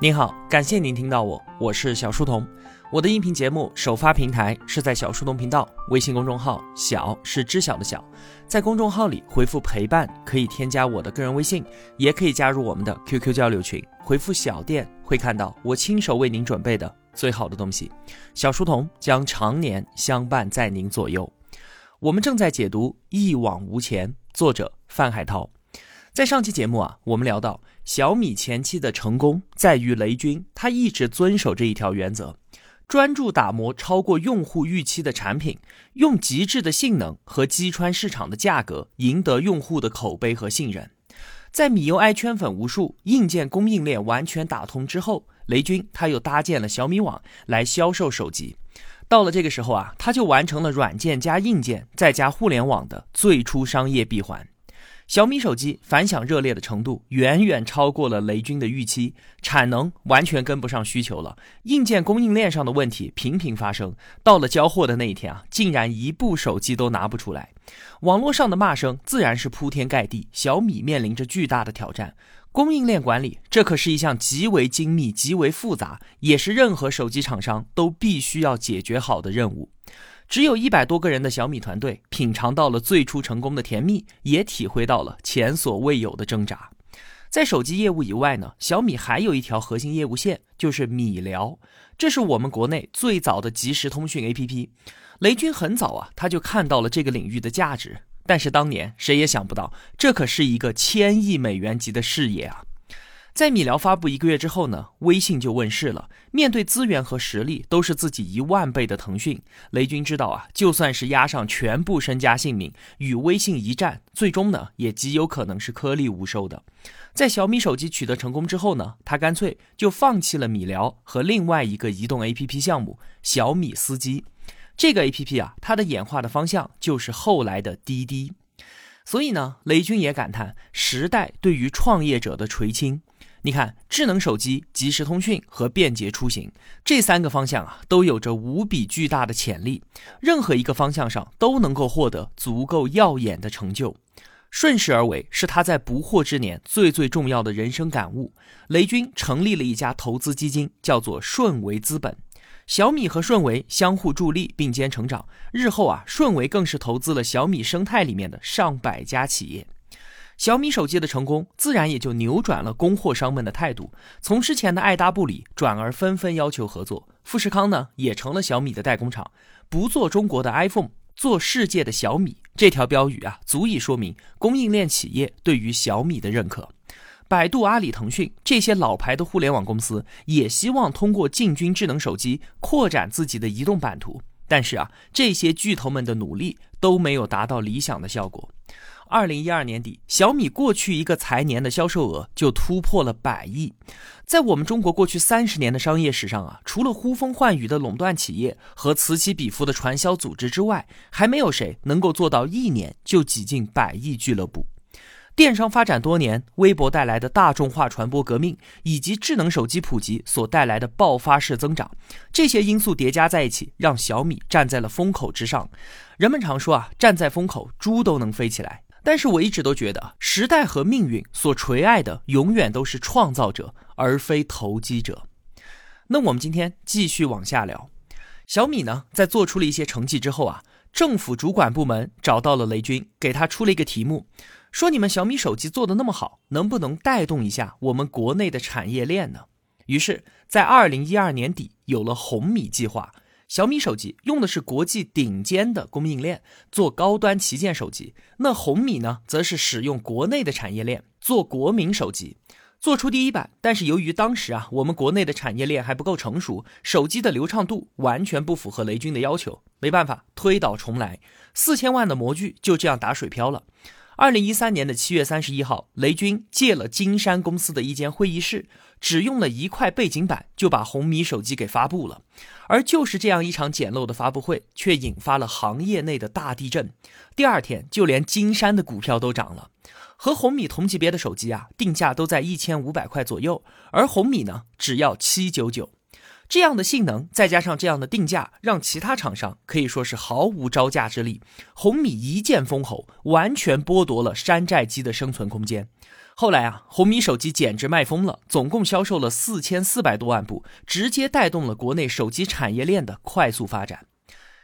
您好，感谢您听到我，我是小书童。我的音频节目首发平台是在小书童频道微信公众号，小是知晓的小，在公众号里回复陪伴，可以添加我的个人微信，也可以加入我们的 QQ 交流群。回复小店会看到我亲手为您准备的最好的东西。小书童将常年相伴在您左右。我们正在解读《一往无前》，作者范海涛。在上期节目啊，我们聊到小米前期的成功在于雷军，他一直遵守这一条原则，专注打磨超过用户预期的产品，用极致的性能和击穿市场的价格赢得用户的口碑和信任。在米 UI 圈粉无数，硬件供应链完全打通之后，雷军他又搭建了小米网来销售手机。到了这个时候啊，他就完成了软件加硬件再加互联网的最初商业闭环。小米手机反响热烈的程度远远超过了雷军的预期，产能完全跟不上需求了，硬件供应链上的问题频频发生。到了交货的那一天啊，竟然一部手机都拿不出来，网络上的骂声自然是铺天盖地。小米面临着巨大的挑战，供应链管理这可是一项极为精密、极为复杂，也是任何手机厂商都必须要解决好的任务。只有一百多个人的小米团队，品尝到了最初成功的甜蜜，也体会到了前所未有的挣扎。在手机业务以外呢，小米还有一条核心业务线，就是米聊。这是我们国内最早的即时通讯 APP。雷军很早啊，他就看到了这个领域的价值。但是当年谁也想不到，这可是一个千亿美元级的事业啊！在米聊发布一个月之后呢，微信就问世了。面对资源和实力都是自己一万倍的腾讯，雷军知道啊，就算是押上全部身家性命与微信一战，最终呢也极有可能是颗粒无收的。在小米手机取得成功之后呢，他干脆就放弃了米聊和另外一个移动 APP 项目小米司机。这个 APP 啊，它的演化的方向就是后来的滴滴。所以呢，雷军也感叹时代对于创业者的垂青。你看，智能手机、即时通讯和便捷出行这三个方向啊，都有着无比巨大的潜力。任何一个方向上都能够获得足够耀眼的成就。顺势而为是他在不惑之年最最重要的人生感悟。雷军成立了一家投资基金，叫做顺为资本。小米和顺为相互助力，并肩成长。日后啊，顺为更是投资了小米生态里面的上百家企业。小米手机的成功，自然也就扭转了供货商们的态度，从之前的爱搭不理，转而纷纷要求合作。富士康呢，也成了小米的代工厂，不做中国的 iPhone，做世界的小米。这条标语啊，足以说明供应链企业对于小米的认可。百度、阿里、腾讯这些老牌的互联网公司，也希望通过进军智能手机，扩展自己的移动版图。但是啊，这些巨头们的努力都没有达到理想的效果。二零一二年底，小米过去一个财年的销售额就突破了百亿。在我们中国过去三十年的商业史上啊，除了呼风唤雨的垄断企业和此起彼伏的传销组织之外，还没有谁能够做到一年就挤进百亿俱乐部。电商发展多年，微博带来的大众化传播革命，以及智能手机普及所带来的爆发式增长，这些因素叠加在一起，让小米站在了风口之上。人们常说啊，站在风口，猪都能飞起来。但是我一直都觉得，时代和命运所垂爱的永远都是创造者，而非投机者。那我们今天继续往下聊，小米呢，在做出了一些成绩之后啊，政府主管部门找到了雷军，给他出了一个题目，说你们小米手机做的那么好，能不能带动一下我们国内的产业链呢？于是，在二零一二年底，有了红米计划。小米手机用的是国际顶尖的供应链做高端旗舰手机，那红米呢，则是使用国内的产业链做国民手机，做出第一版。但是由于当时啊，我们国内的产业链还不够成熟，手机的流畅度完全不符合雷军的要求，没办法，推倒重来，四千万的模具就这样打水漂了。二零一三年的七月三十一号，雷军借了金山公司的一间会议室，只用了一块背景板就把红米手机给发布了。而就是这样一场简陋的发布会，却引发了行业内的大地震。第二天，就连金山的股票都涨了。和红米同级别的手机啊，定价都在一千五百块左右，而红米呢，只要七九九。这样的性能，再加上这样的定价，让其他厂商可以说是毫无招架之力。红米一剑封喉，完全剥夺了山寨机的生存空间。后来啊，红米手机简直卖疯了，总共销售了四千四百多万部，直接带动了国内手机产业链的快速发展。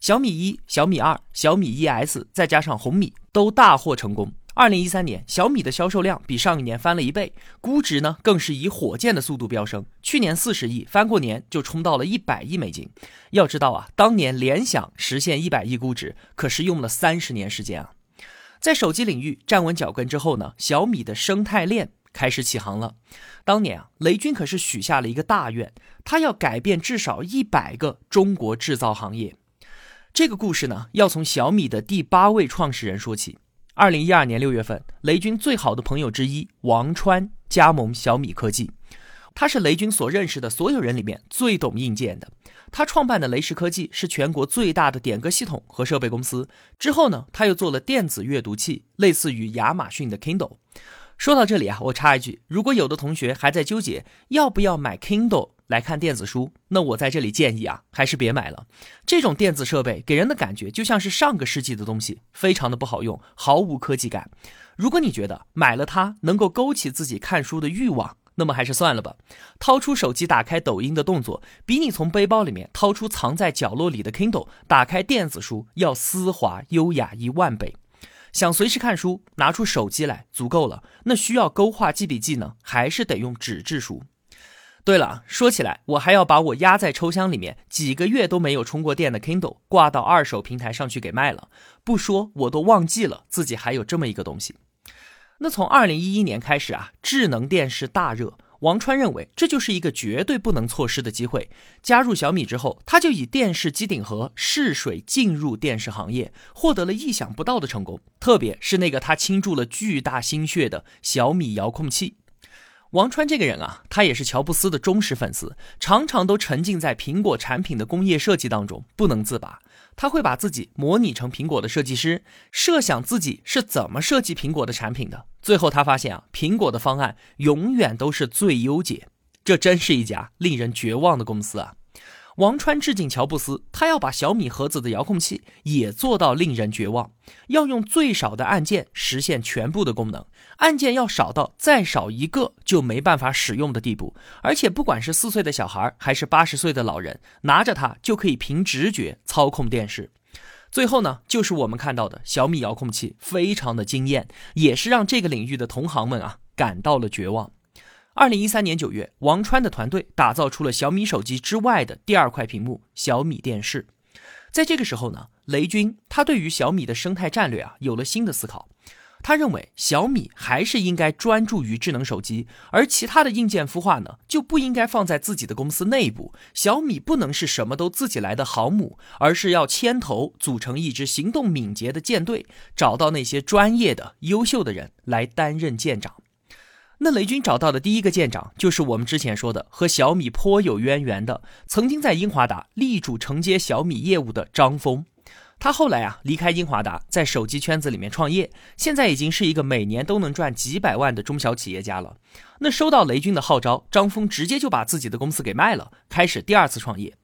小米一、小米二、小米一 S，再加上红米，都大获成功。二零一三年，小米的销售量比上一年翻了一倍，估值呢更是以火箭的速度飙升。去年四十亿，翻过年就冲到了一百亿美金。要知道啊，当年联想实现一百亿估值，可是用了三十年时间啊。在手机领域站稳脚跟之后呢，小米的生态链开始起航了。当年啊，雷军可是许下了一个大愿，他要改变至少一百个中国制造行业。这个故事呢，要从小米的第八位创始人说起。二零一二年六月份，雷军最好的朋友之一王川加盟小米科技。他是雷军所认识的所有人里面最懂硬件的。他创办的雷石科技是全国最大的点歌系统和设备公司。之后呢，他又做了电子阅读器，类似于亚马逊的 Kindle。说到这里啊，我插一句，如果有的同学还在纠结要不要买 Kindle 来看电子书，那我在这里建议啊，还是别买了。这种电子设备给人的感觉就像是上个世纪的东西，非常的不好用，毫无科技感。如果你觉得买了它能够勾起自己看书的欲望，那么还是算了吧。掏出手机打开抖音的动作，比你从背包里面掏出藏在角落里的 Kindle 打开电子书要丝滑优雅一万倍。想随时看书，拿出手机来足够了。那需要勾画记笔记呢，还是得用纸质书？对了，说起来，我还要把我压在抽箱里面几个月都没有充过电的 Kindle 挂到二手平台上去给卖了。不说我都忘记了自己还有这么一个东西。那从二零一一年开始啊，智能电视大热。王川认为这就是一个绝对不能错失的机会。加入小米之后，他就以电视机顶盒试水进入电视行业，获得了意想不到的成功。特别是那个他倾注了巨大心血的小米遥控器。王川这个人啊，他也是乔布斯的忠实粉丝，常常都沉浸在苹果产品的工业设计当中不能自拔。他会把自己模拟成苹果的设计师，设想自己是怎么设计苹果的产品的。最后他发现啊，苹果的方案永远都是最优解。这真是一家令人绝望的公司啊！王川致敬乔布斯，他要把小米盒子的遥控器也做到令人绝望，要用最少的按键实现全部的功能，按键要少到再少一个就没办法使用的地步，而且不管是四岁的小孩还是八十岁的老人，拿着它就可以凭直觉操控电视。最后呢，就是我们看到的小米遥控器，非常的惊艳，也是让这个领域的同行们啊感到了绝望。二零一三年九月，王川的团队打造出了小米手机之外的第二块屏幕——小米电视。在这个时候呢，雷军他对于小米的生态战略啊有了新的思考。他认为小米还是应该专注于智能手机，而其他的硬件孵化呢就不应该放在自己的公司内部。小米不能是什么都自己来的航母，而是要牵头组成一支行动敏捷的舰队，找到那些专业的、优秀的人来担任舰长。那雷军找到的第一个舰长，就是我们之前说的和小米颇有渊源的，曾经在英华达力主承接小米业务的张峰。他后来啊离开英华达，在手机圈子里面创业，现在已经是一个每年都能赚几百万的中小企业家了。那收到雷军的号召，张峰直接就把自己的公司给卖了，开始第二次创业。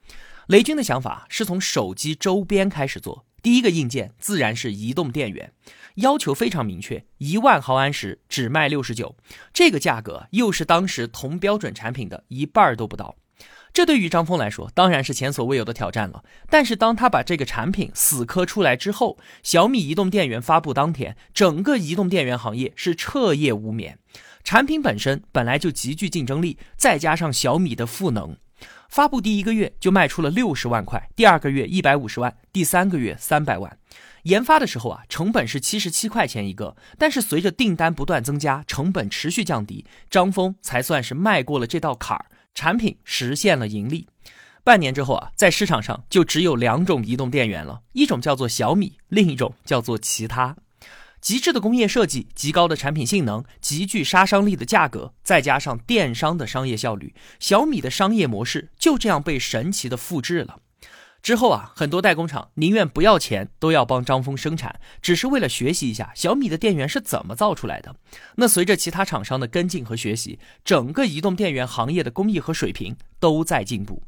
雷军的想法是从手机周边开始做，第一个硬件自然是移动电源。要求非常明确，一万毫安时只卖六十九，这个价格又是当时同标准产品的一半都不到。这对于张峰来说当然是前所未有的挑战了。但是当他把这个产品死磕出来之后，小米移动电源发布当天，整个移动电源行业是彻夜无眠。产品本身本来就极具竞争力，再加上小米的赋能，发布第一个月就卖出了六十万块，第二个月一百五十万，第三个月三百万。研发的时候啊，成本是七十七块钱一个，但是随着订单不断增加，成本持续降低，张峰才算是迈过了这道坎儿，产品实现了盈利。半年之后啊，在市场上就只有两种移动电源了，一种叫做小米，另一种叫做其他。极致的工业设计、极高的产品性能、极具杀伤力的价格，再加上电商的商业效率，小米的商业模式就这样被神奇的复制了。之后啊，很多代工厂宁愿不要钱，都要帮张峰生产，只是为了学习一下小米的电源是怎么造出来的。那随着其他厂商的跟进和学习，整个移动电源行业的工艺和水平都在进步。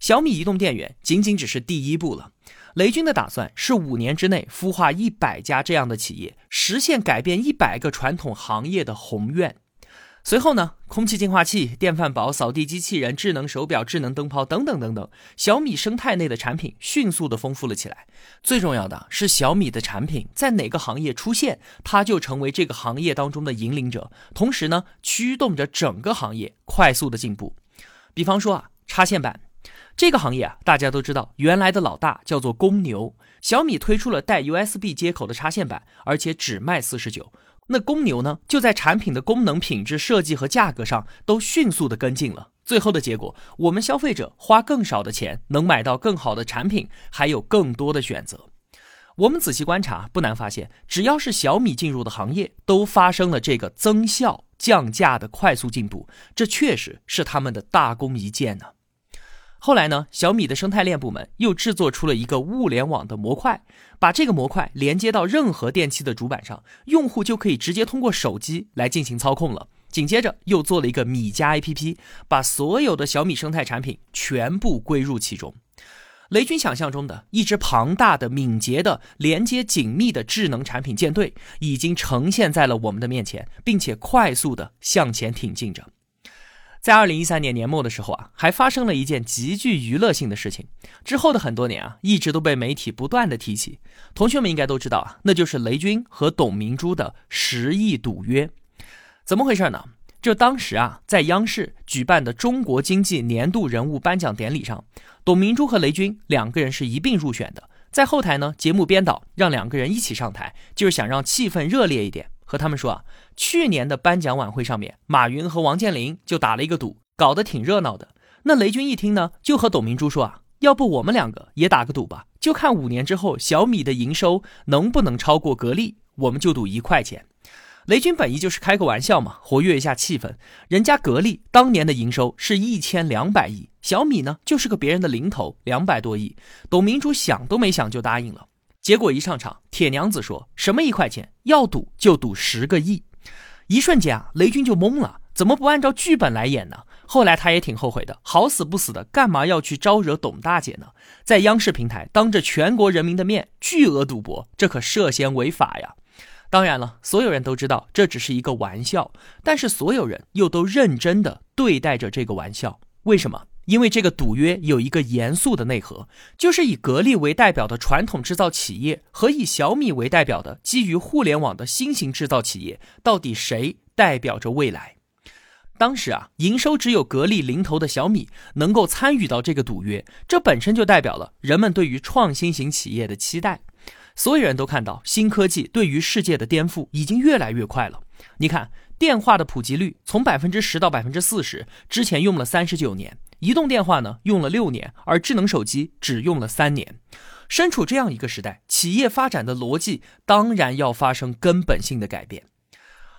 小米移动电源仅仅只是第一步了。雷军的打算是五年之内孵化一百家这样的企业，实现改变一百个传统行业的宏愿。随后呢，空气净化器、电饭煲、扫地机器人、智能手表、智能灯泡等等等等，小米生态内的产品迅速的丰富了起来。最重要的是，小米的产品在哪个行业出现，它就成为这个行业当中的引领者，同时呢，驱动着整个行业快速的进步。比方说啊，插线板这个行业啊，大家都知道，原来的老大叫做公牛，小米推出了带 USB 接口的插线板，而且只卖四十九。那公牛呢，就在产品的功能、品质、设计和价格上都迅速的跟进了。最后的结果，我们消费者花更少的钱，能买到更好的产品，还有更多的选择。我们仔细观察，不难发现，只要是小米进入的行业，都发生了这个增效、降价的快速进步。这确实是他们的大功一件呢。后来呢，小米的生态链部门又制作出了一个物联网的模块，把这个模块连接到任何电器的主板上，用户就可以直接通过手机来进行操控了。紧接着又做了一个米家 APP，把所有的小米生态产品全部归入其中。雷军想象中的一支庞大的、敏捷的、连接紧密的智能产品舰队，已经呈现在了我们的面前，并且快速的向前挺进着。在二零一三年年末的时候啊，还发生了一件极具娱乐性的事情。之后的很多年啊，一直都被媒体不断的提起。同学们应该都知道啊，那就是雷军和董明珠的十亿赌约。怎么回事呢？就当时啊，在央视举办的中国经济年度人物颁奖典礼上，董明珠和雷军两个人是一并入选的。在后台呢，节目编导让两个人一起上台，就是想让气氛热烈一点。和他们说啊，去年的颁奖晚会上面，马云和王健林就打了一个赌，搞得挺热闹的。那雷军一听呢，就和董明珠说啊，要不我们两个也打个赌吧，就看五年之后小米的营收能不能超过格力，我们就赌一块钱。雷军本意就是开个玩笑嘛，活跃一下气氛。人家格力当年的营收是一千两百亿，小米呢就是个别人的零头，两百多亿。董明珠想都没想就答应了。结果一上场，铁娘子说什么一块钱要赌就赌十个亿，一瞬间啊，雷军就懵了，怎么不按照剧本来演呢？后来他也挺后悔的，好死不死的，干嘛要去招惹董大姐呢？在央视平台当着全国人民的面巨额赌博，这可涉嫌违法呀！当然了，所有人都知道这只是一个玩笑，但是所有人又都认真的对待着这个玩笑，为什么？因为这个赌约有一个严肃的内核，就是以格力为代表的传统制造企业和以小米为代表的基于互联网的新型制造企业，到底谁代表着未来？当时啊，营收只有格力零头的小米能够参与到这个赌约，这本身就代表了人们对于创新型企业的期待。所有人都看到新科技对于世界的颠覆已经越来越快了。你看，电话的普及率从百分之十到百分之四十，之前用了三十九年。移动电话呢用了六年，而智能手机只用了三年。身处这样一个时代，企业发展的逻辑当然要发生根本性的改变。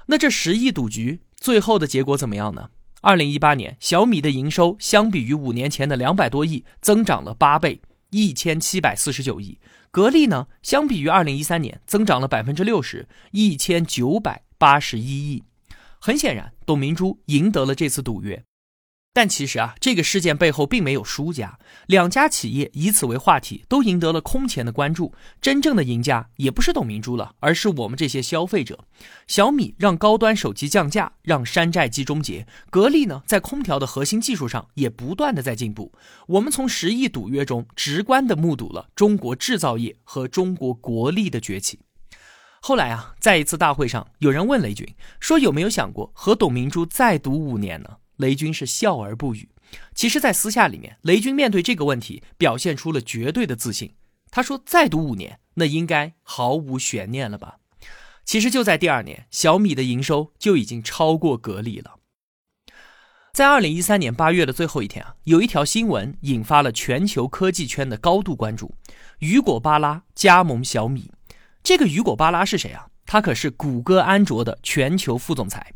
那这十亿赌局最后的结果怎么样呢？二零一八年，小米的营收相比于五年前的两百多亿，增长了八倍，一千七百四十九亿。格力呢，相比于二零一三年，增长了百分之六十，一千九百八十一亿。很显然，董明珠赢得了这次赌约。但其实啊，这个事件背后并没有输家，两家企业以此为话题，都赢得了空前的关注。真正的赢家也不是董明珠了，而是我们这些消费者。小米让高端手机降价，让山寨机终结；格力呢，在空调的核心技术上也不断的在进步。我们从十亿赌约中直观的目睹了中国制造业和中国国力的崛起。后来啊，在一次大会上，有人问雷军说：“有没有想过和董明珠再赌五年呢？”雷军是笑而不语。其实，在私下里面，雷军面对这个问题表现出了绝对的自信。他说：“再赌五年，那应该毫无悬念了吧？”其实就在第二年，小米的营收就已经超过格力了。在二零一三年八月的最后一天啊，有一条新闻引发了全球科技圈的高度关注：雨果·巴拉加盟小米。这个雨果·巴拉是谁啊？他可是谷歌安卓的全球副总裁。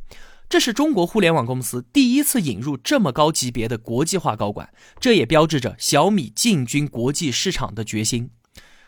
这是中国互联网公司第一次引入这么高级别的国际化高管，这也标志着小米进军国际市场的决心。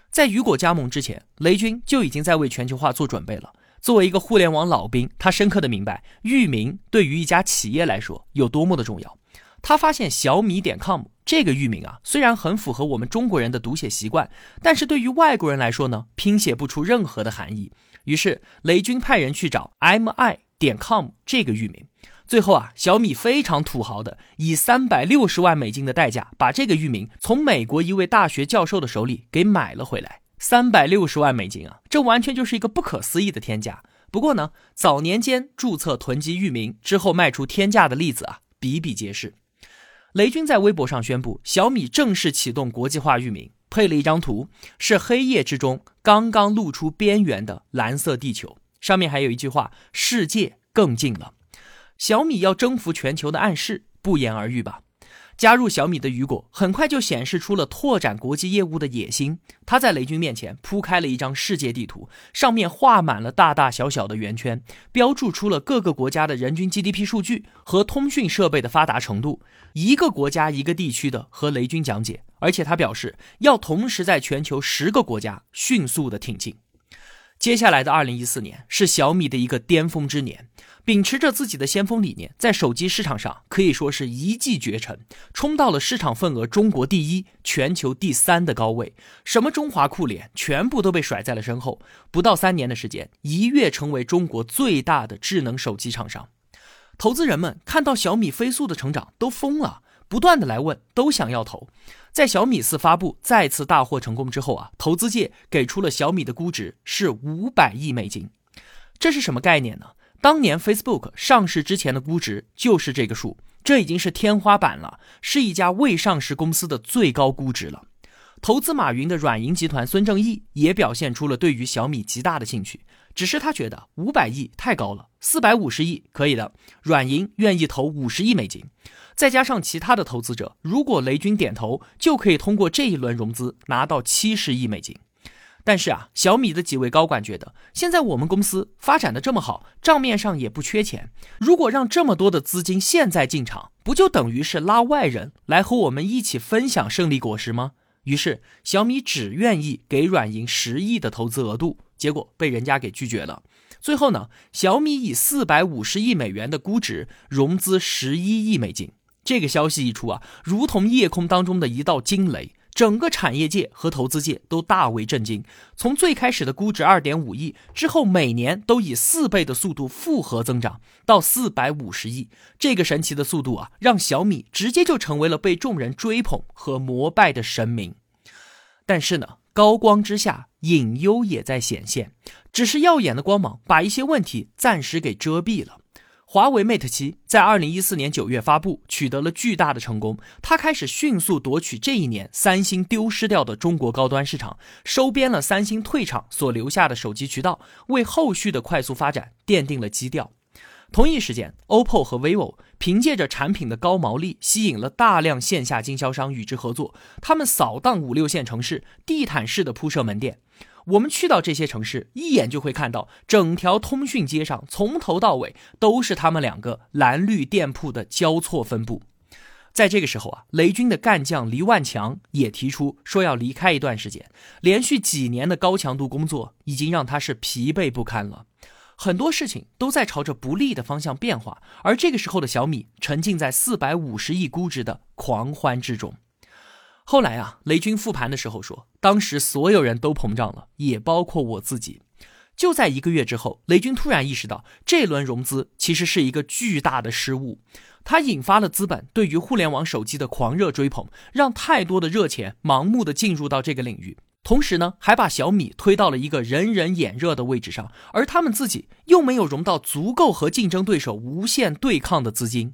在雨果加盟之前，雷军就已经在为全球化做准备了。作为一个互联网老兵，他深刻的明白域名对于一家企业来说有多么的重要。他发现小米点 com 这个域名啊，虽然很符合我们中国人的读写习惯，但是对于外国人来说呢，拼写不出任何的含义。于是雷军派人去找 mi。点 com 这个域名，最后啊，小米非常土豪的以三百六十万美金的代价把这个域名从美国一位大学教授的手里给买了回来。三百六十万美金啊，这完全就是一个不可思议的天价。不过呢，早年间注册囤积域名之后卖出天价的例子啊，比比皆是。雷军在微博上宣布，小米正式启动国际化域名，配了一张图，是黑夜之中刚刚露出边缘的蓝色地球，上面还有一句话：“世界更近了。”小米要征服全球的暗示不言而喻吧。加入小米的雨果很快就显示出了拓展国际业务的野心。他在雷军面前铺开了一张世界地图，上面画满了大大小小的圆圈，标注出了各个国家的人均 GDP 数据和通讯设备的发达程度，一个国家一个地区的和雷军讲解。而且他表示要同时在全球十个国家迅速的挺进。接下来的二零一四年是小米的一个巅峰之年。秉持着自己的先锋理念，在手机市场上可以说是一骑绝尘，冲到了市场份额中国第一、全球第三的高位。什么中华酷联全部都被甩在了身后。不到三年的时间，一跃成为中国最大的智能手机厂商。投资人们看到小米飞速的成长都疯了，不断的来问，都想要投。在小米四发布再次大获成功之后啊，投资界给出了小米的估值是五百亿美金，这是什么概念呢？当年 Facebook 上市之前的估值就是这个数，这已经是天花板了，是一家未上市公司的最高估值了。投资马云的软银集团孙正义也表现出了对于小米极大的兴趣，只是他觉得五百亿太高了，四百五十亿可以的。软银愿意投五十亿美金，再加上其他的投资者，如果雷军点头，就可以通过这一轮融资拿到七十亿美金。但是啊，小米的几位高管觉得，现在我们公司发展的这么好，账面上也不缺钱，如果让这么多的资金现在进场，不就等于是拉外人来和我们一起分享胜利果实吗？于是小米只愿意给软银十亿的投资额度，结果被人家给拒绝了。最后呢，小米以四百五十亿美元的估值融资十一亿美金，这个消息一出啊，如同夜空当中的一道惊雷。整个产业界和投资界都大为震惊。从最开始的估值二点五亿，之后每年都以四倍的速度复合增长，到四百五十亿，这个神奇的速度啊，让小米直接就成为了被众人追捧和膜拜的神明。但是呢，高光之下，隐忧也在显现。只是耀眼的光芒把一些问题暂时给遮蔽了。华为 Mate 七在二零一四年九月发布，取得了巨大的成功。它开始迅速夺取这一年三星丢失掉的中国高端市场，收编了三星退场所留下的手机渠道，为后续的快速发展奠定了基调。同一时间，OPPO 和 vivo 凭借着产品的高毛利，吸引了大量线下经销商与之合作，他们扫荡五六线城市，地毯式的铺设门店。我们去到这些城市，一眼就会看到整条通讯街上，从头到尾都是他们两个蓝绿店铺的交错分布。在这个时候啊，雷军的干将黎万强也提出说要离开一段时间，连续几年的高强度工作已经让他是疲惫不堪了，很多事情都在朝着不利的方向变化。而这个时候的小米沉浸在四百五十亿估值的狂欢之中。后来啊，雷军复盘的时候说，当时所有人都膨胀了，也包括我自己。就在一个月之后，雷军突然意识到，这轮融资其实是一个巨大的失误，它引发了资本对于互联网手机的狂热追捧，让太多的热钱盲目的进入到这个领域，同时呢，还把小米推到了一个人人眼热的位置上，而他们自己又没有融到足够和竞争对手无限对抗的资金。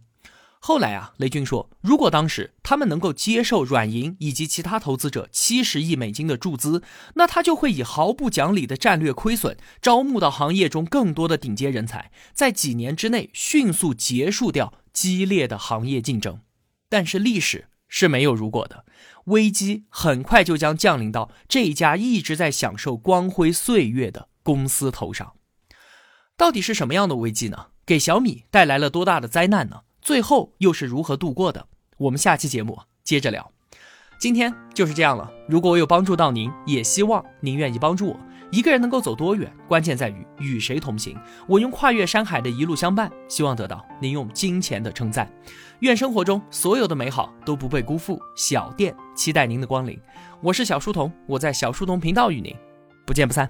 后来啊，雷军说，如果当时他们能够接受软银以及其他投资者七十亿美金的注资，那他就会以毫不讲理的战略亏损，招募到行业中更多的顶尖人才，在几年之内迅速结束掉激烈的行业竞争。但是历史是没有如果的，危机很快就将降临到这一家一直在享受光辉岁月的公司头上。到底是什么样的危机呢？给小米带来了多大的灾难呢？最后又是如何度过的？我们下期节目接着聊。今天就是这样了。如果我有帮助到您，也希望您愿意帮助我。一个人能够走多远，关键在于与谁同行。我用跨越山海的一路相伴，希望得到您用金钱的称赞。愿生活中所有的美好都不被辜负。小店期待您的光临。我是小书童，我在小书童频道与您不见不散。